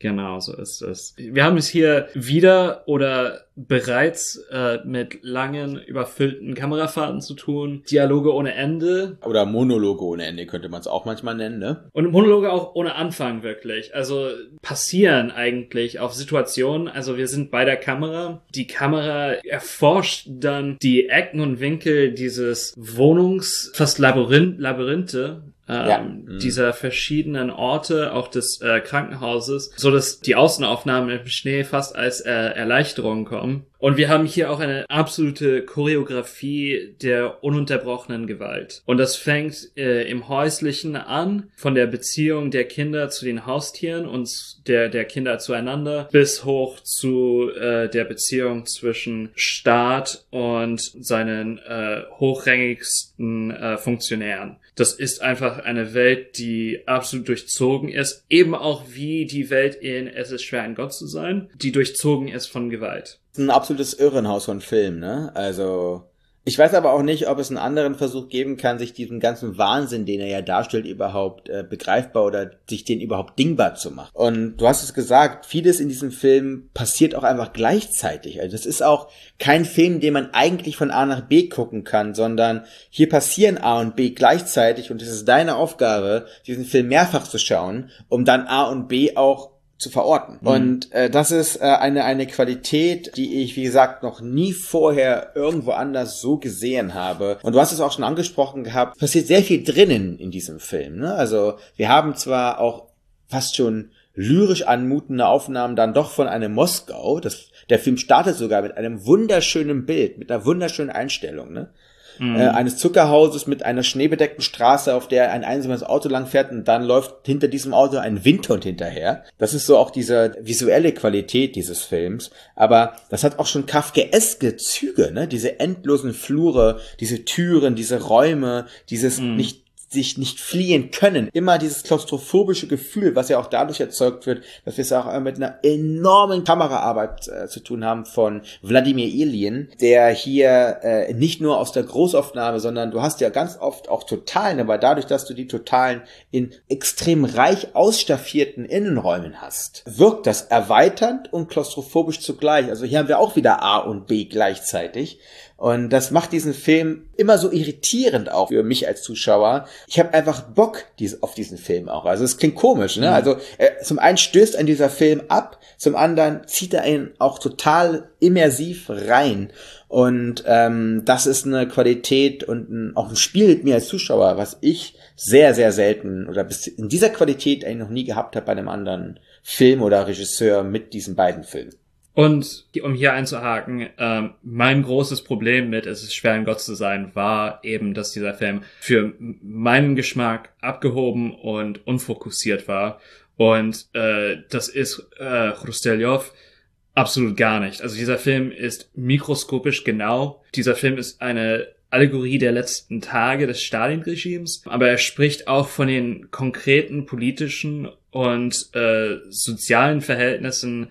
Genau, so ist es. Wir haben es hier wieder oder bereits äh, mit langen, überfüllten Kamerafahrten zu tun, Dialoge ohne Ende. Oder Monologe ohne Ende könnte man es auch manchmal nennen, ne? Und Monologe auch ohne Anfang wirklich. Also passieren eigentlich auf Situationen. Also wir sind bei der Kamera. Die Kamera erforscht dann die Ecken und Winkel dieses Wohnungs, fast Labyrinth, Labyrinthe ähm, ja. Mhm. dieser verschiedenen Orte, auch des äh, Krankenhauses, so dass die Außenaufnahmen im Schnee fast als äh, Erleichterung kommen. Und wir haben hier auch eine absolute Choreografie der ununterbrochenen Gewalt. Und das fängt äh, im Häuslichen an, von der Beziehung der Kinder zu den Haustieren und der, der Kinder zueinander, bis hoch zu äh, der Beziehung zwischen Staat und seinen äh, hochrangigsten äh, Funktionären. Das ist einfach eine Welt, die absolut durchzogen ist, eben auch wie die Welt in Es ist schwer, ein Gott zu sein, die durchzogen ist von Gewalt ein absolutes Irrenhaus von Film, ne? Also, ich weiß aber auch nicht, ob es einen anderen Versuch geben kann, sich diesen ganzen Wahnsinn, den er ja darstellt, überhaupt äh, begreifbar oder sich den überhaupt dingbar zu machen. Und du hast es gesagt, vieles in diesem Film passiert auch einfach gleichzeitig. Also das ist auch kein Film, den man eigentlich von A nach B gucken kann, sondern hier passieren A und B gleichzeitig und es ist deine Aufgabe, diesen Film mehrfach zu schauen, um dann A und B auch zu verorten. Mhm. Und äh, das ist äh, eine, eine Qualität, die ich, wie gesagt, noch nie vorher irgendwo anders so gesehen habe. Und du hast es auch schon angesprochen gehabt, passiert sehr viel drinnen in diesem Film. Ne? Also wir haben zwar auch fast schon lyrisch anmutende Aufnahmen dann doch von einem Moskau. Das, der Film startet sogar mit einem wunderschönen Bild, mit einer wunderschönen Einstellung. Ne? Mhm. äh, eines Zuckerhauses mit einer schneebedeckten Straße, auf der ein einsames Auto langfährt und dann läuft hinter diesem Auto ein Windhund hinterher. Das ist so auch diese visuelle Qualität dieses Films. Aber das hat auch schon Kafkaeske Züge, ne? Diese endlosen Flure, diese Türen, diese Räume, dieses mhm. nicht sich nicht fliehen können. Immer dieses klaustrophobische Gefühl, was ja auch dadurch erzeugt wird, dass wir es auch mit einer enormen Kameraarbeit äh, zu tun haben von Wladimir Ilyin, der hier äh, nicht nur aus der Großaufnahme, sondern du hast ja ganz oft auch Totalen, aber dadurch, dass du die Totalen in extrem reich ausstaffierten Innenräumen hast, wirkt das erweiternd und klaustrophobisch zugleich. Also hier haben wir auch wieder A und B gleichzeitig. Und das macht diesen Film immer so irritierend auch für mich als Zuschauer. Ich habe einfach Bock auf diesen Film auch. Also es klingt komisch, ne? Mhm. Also äh, zum einen stößt ein dieser Film ab, zum anderen zieht er ihn auch total immersiv rein. Und ähm, das ist eine Qualität und ein, auch ein Spiel mit mir als Zuschauer, was ich sehr, sehr selten oder bis in dieser Qualität eigentlich noch nie gehabt habe bei einem anderen Film oder Regisseur mit diesen beiden Filmen. Und um hier einzuhaken, ähm, mein großes Problem mit Es ist schwer ein Gott zu sein war eben, dass dieser Film für meinen Geschmack abgehoben und unfokussiert war. Und äh, das ist äh, Chrusteljow absolut gar nicht. Also dieser Film ist mikroskopisch genau. Dieser Film ist eine Allegorie der letzten Tage des Stalin-Regimes, aber er spricht auch von den konkreten politischen und äh, sozialen Verhältnissen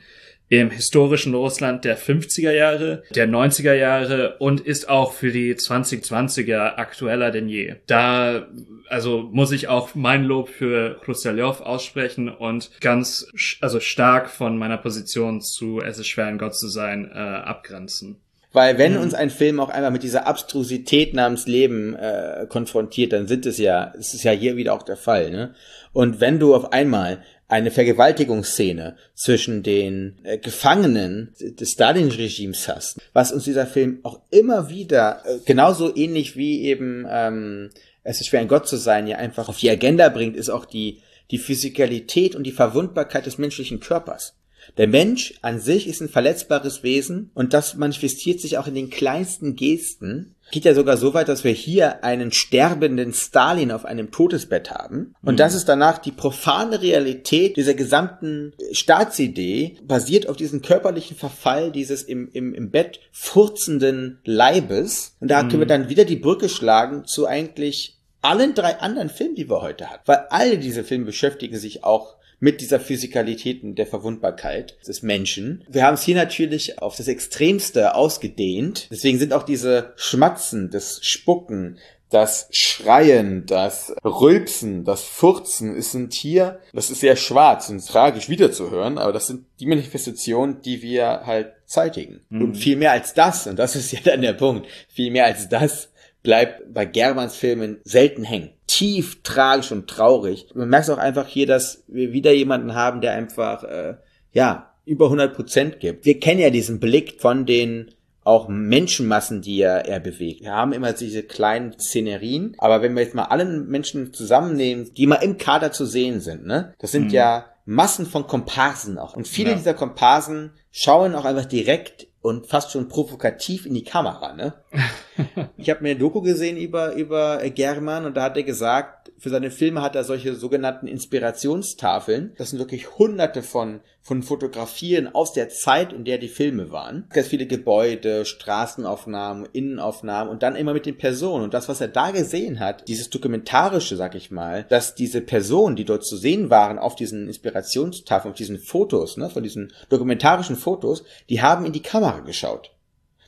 im historischen Russland der 50er Jahre, der 90er Jahre und ist auch für die 2020er aktueller denn je. Da also muss ich auch mein Lob für Chrustaljow aussprechen und ganz also stark von meiner Position zu Es ist schwer ein Gott zu sein äh, abgrenzen. Weil wenn mhm. uns ein Film auch einmal mit dieser Abstrusität namens Leben äh, konfrontiert, dann sind es ja, es ist ja hier wieder auch der Fall, ne? Und wenn du auf einmal eine Vergewaltigungsszene zwischen den äh, Gefangenen des Stalin-Regimes hast, was uns dieser Film auch immer wieder äh, genauso ähnlich wie eben ähm, es ist schwer ein Gott zu sein, ja einfach auf die Agenda bringt, ist auch die die Physikalität und die Verwundbarkeit des menschlichen Körpers. Der Mensch an sich ist ein verletzbares Wesen und das manifestiert sich auch in den kleinsten Gesten. Geht ja sogar so weit, dass wir hier einen sterbenden Stalin auf einem Todesbett haben. Und mhm. das ist danach die profane Realität dieser gesamten Staatsidee, basiert auf diesem körperlichen Verfall dieses im, im, im Bett furzenden Leibes. Und da mhm. können wir dann wieder die Brücke schlagen zu eigentlich allen drei anderen Filmen, die wir heute hatten. Weil alle diese Filme beschäftigen sich auch mit dieser Physikalität und der Verwundbarkeit des Menschen. Wir haben es hier natürlich auf das Extremste ausgedehnt. Deswegen sind auch diese Schmatzen, das Spucken, das Schreien, das Rülpsen, das Furzen ist ein Tier, das ist sehr schwarz und tragisch wiederzuhören, aber das sind die Manifestationen, die wir halt zeitigen. Mhm. Und viel mehr als das, und das ist ja dann der Punkt, viel mehr als das bleibt bei Germans Filmen selten hängen. Tief tragisch und traurig. Man merkt auch einfach hier, dass wir wieder jemanden haben, der einfach, äh, ja, über 100 Prozent gibt. Wir kennen ja diesen Blick von den auch Menschenmassen, die er, er bewegt. Wir haben immer diese kleinen Szenerien, aber wenn wir jetzt mal alle Menschen zusammennehmen, die mal im Kader zu sehen sind, ne, das sind mhm. ja Massen von Komparsen auch. Und viele ja. dieser Komparsen schauen auch einfach direkt und fast schon provokativ in die Kamera, ne? ich habe mir eine Doku gesehen über über German und da hat er gesagt, für seine Filme hat er solche sogenannten Inspirationstafeln. Das sind wirklich hunderte von von Fotografien aus der Zeit, in der die Filme waren. Ganz viele Gebäude, Straßenaufnahmen, Innenaufnahmen und dann immer mit den Personen. Und das, was er da gesehen hat, dieses dokumentarische, sag ich mal, dass diese Personen, die dort zu sehen waren auf diesen Inspirationstafeln, auf diesen Fotos, ne, von diesen dokumentarischen Fotos, die haben in die Kamera geschaut.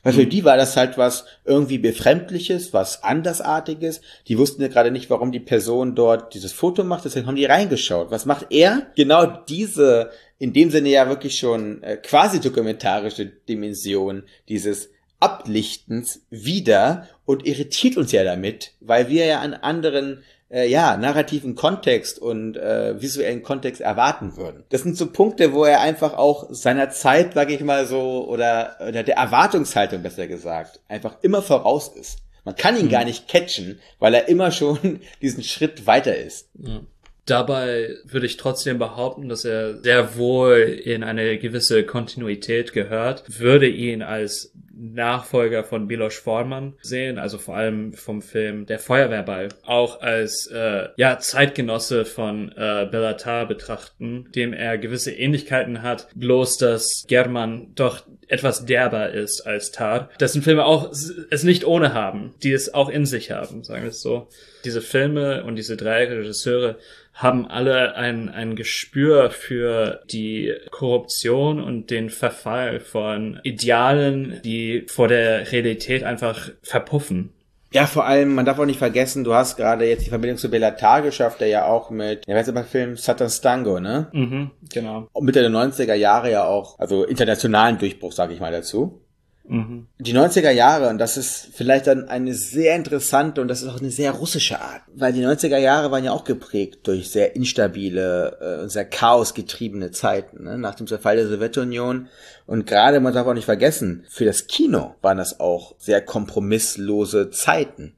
Weil für mhm. die war das halt was irgendwie Befremdliches, was Andersartiges. Die wussten ja gerade nicht, warum die Person dort dieses Foto macht, deswegen haben die reingeschaut. Was macht er? Genau diese, in dem Sinne ja wirklich schon äh, quasi dokumentarische Dimension dieses Ablichtens wieder und irritiert uns ja damit, weil wir ja an anderen äh, ja, narrativen Kontext und äh, visuellen Kontext erwarten würden. Das sind so Punkte, wo er einfach auch seiner Zeit, sage ich mal so, oder, oder der Erwartungshaltung besser gesagt, einfach immer voraus ist. Man kann ihn mhm. gar nicht catchen, weil er immer schon diesen Schritt weiter ist. Ja. Dabei würde ich trotzdem behaupten, dass er sehr wohl in eine gewisse Kontinuität gehört, würde ihn als Nachfolger von Milos Forman sehen, also vor allem vom Film Der Feuerwehrball, auch als äh, ja Zeitgenosse von äh, Bellatar betrachten, dem er gewisse Ähnlichkeiten hat, bloß dass German doch etwas derber ist als Tar. Dessen Filme auch es nicht ohne haben, die es auch in sich haben, sagen wir es so. Diese Filme und diese drei Regisseure haben alle ein, ein Gespür für die Korruption und den Verfall von Idealen, die vor der Realität einfach verpuffen. Ja, vor allem, man darf auch nicht vergessen, du hast gerade jetzt die Verbindung zu Bellatar geschafft, der ja auch mit, ja, weißt du, beim Film Satan's Tango, ne? Mhm, genau. Und Mitte der 90er Jahre ja auch, also internationalen Durchbruch, sag ich mal dazu. Mhm. Die 90er Jahre, und das ist vielleicht dann eine sehr interessante und das ist auch eine sehr russische Art, weil die 90er Jahre waren ja auch geprägt durch sehr instabile äh, sehr chaosgetriebene Zeiten, ne? nach dem Zerfall der Sowjetunion. Und gerade, man darf auch nicht vergessen, für das Kino waren das auch sehr kompromisslose Zeiten.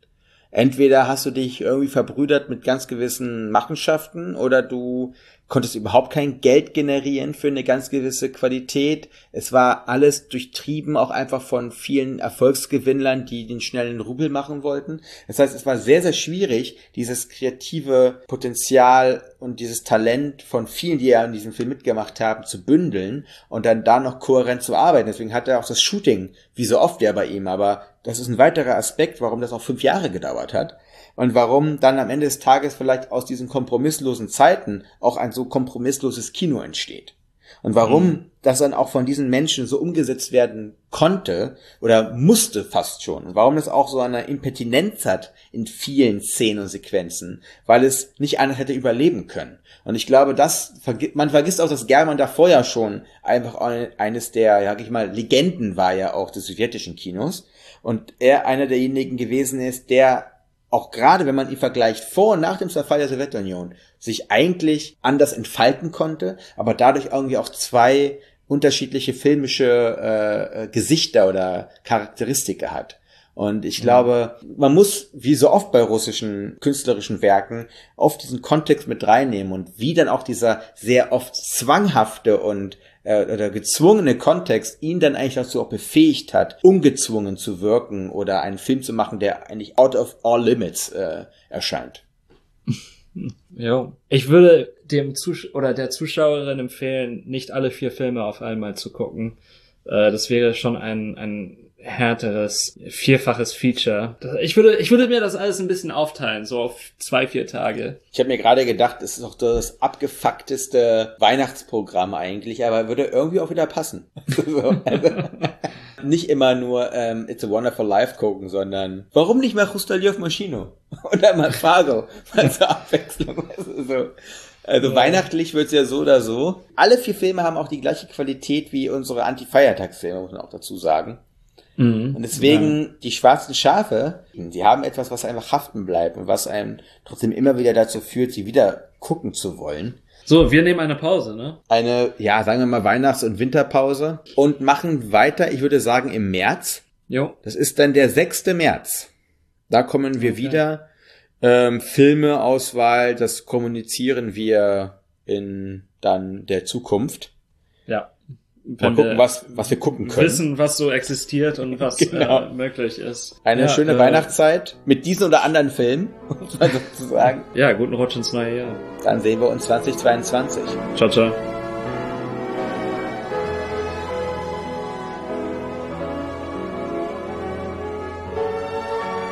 Entweder hast du dich irgendwie verbrüdert mit ganz gewissen Machenschaften oder du konntest überhaupt kein Geld generieren für eine ganz gewisse Qualität. Es war alles durchtrieben auch einfach von vielen Erfolgsgewinnlern, die den schnellen Rubel machen wollten. Das heißt, es war sehr, sehr schwierig, dieses kreative Potenzial und dieses Talent von vielen, die ja in diesem Film mitgemacht haben, zu bündeln und dann da noch kohärent zu arbeiten. Deswegen hat er auch das Shooting, wie so oft ja bei ihm, aber das ist ein weiterer Aspekt, warum das auch fünf Jahre gedauert hat und warum dann am Ende des Tages vielleicht aus diesen kompromisslosen Zeiten auch ein so kompromissloses Kino entsteht. Und warum mhm. das dann auch von diesen Menschen so umgesetzt werden konnte oder musste fast schon. Und warum es auch so eine Impetinenz hat in vielen Szenen und Sequenzen, weil es nicht anders hätte überleben können. Und ich glaube, das, man vergisst auch, dass German davor ja schon einfach eines der, sag ich mal, Legenden war ja auch des sowjetischen Kinos. Und er einer derjenigen gewesen ist, der auch gerade wenn man ihn vergleicht vor und nach dem Zerfall der Sowjetunion, sich eigentlich anders entfalten konnte, aber dadurch irgendwie auch zwei unterschiedliche filmische äh, äh Gesichter oder Charakteristika hat. Und ich mhm. glaube, man muss, wie so oft bei russischen künstlerischen Werken, oft diesen Kontext mit reinnehmen und wie dann auch dieser sehr oft zwanghafte und äh, oder gezwungene Kontext ihn dann eigentlich dazu auch befähigt hat, ungezwungen zu wirken oder einen Film zu machen, der eigentlich out of all limits äh, erscheint. Ja. Ich würde dem Zus oder der Zuschauerin empfehlen, nicht alle vier Filme auf einmal zu gucken. Äh, das wäre schon ein, ein härteres, vierfaches Feature. Ich würde, ich würde mir das alles ein bisschen aufteilen, so auf zwei, vier Tage. Ich habe mir gerade gedacht, es ist doch das abgefuckteste Weihnachtsprogramm eigentlich, aber würde irgendwie auch wieder passen. so, also, nicht immer nur ähm, It's a Wonderful Life gucken, sondern warum nicht mal Chustaljev Maschino? Oder mal Fargo, mal zur Abwechslung. Also, so. Also ja. weihnachtlich wird's ja so oder so. Alle vier Filme haben auch die gleiche Qualität wie unsere Anti-Feiertagsfilme, muss man auch dazu sagen. Mhm. Und deswegen, ja. die schwarzen Schafe, die haben etwas, was einfach haften bleibt und was einem trotzdem immer wieder dazu führt, sie wieder gucken zu wollen. So, wir nehmen eine Pause, ne? Eine, ja, sagen wir mal Weihnachts- und Winterpause und machen weiter, ich würde sagen, im März. Jo. Das ist dann der 6. März. Da kommen wir okay. wieder. Ähm, Filmeauswahl, das kommunizieren wir in dann der Zukunft. Ja. Mal gucken, was, was wir gucken können. Wissen, was so existiert und was genau. äh, möglich ist. Eine ja, schöne äh, Weihnachtszeit mit diesen oder anderen Filmen, muss man sozusagen. Ja, guten Rutsch ins neue Jahr. Dann sehen wir uns 2022. Ciao, ciao.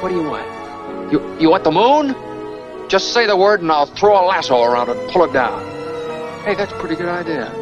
What do you want? You, you want the moon? Just say the word and I'll throw a lasso around it and pull it down. Hey, that's a pretty good idea.